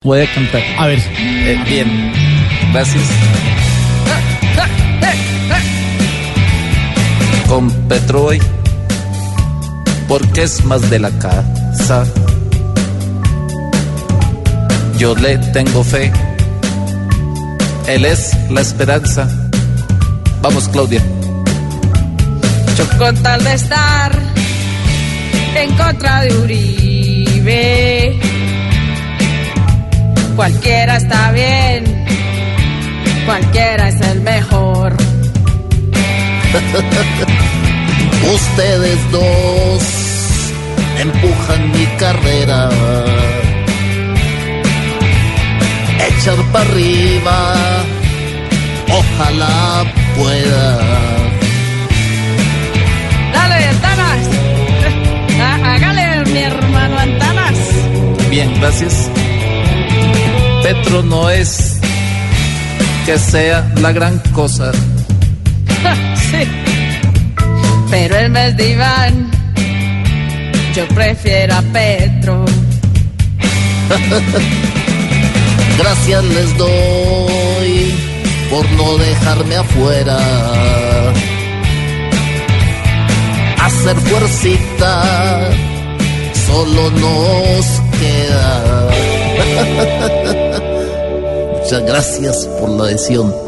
Puede cantar. A ver. Eh, bien. Gracias. Con Petroy. Porque es más de la casa. Yo le tengo fe. Él es la esperanza. Vamos, Claudia. Yo con tal de estar en contra de Uribe, cualquiera está bien, cualquiera es el mejor. Ustedes dos empujan mi carrera echar para arriba, ojalá pueda. Dale, Antanas. Hágale, mi hermano Antanas. Bien, gracias. Petro no es que sea la gran cosa. sí. Pero el mes de Iván, yo prefiero a Petro. Gracias les doy por no dejarme afuera. Hacer fuercita solo nos queda. Muchas gracias por la adhesión.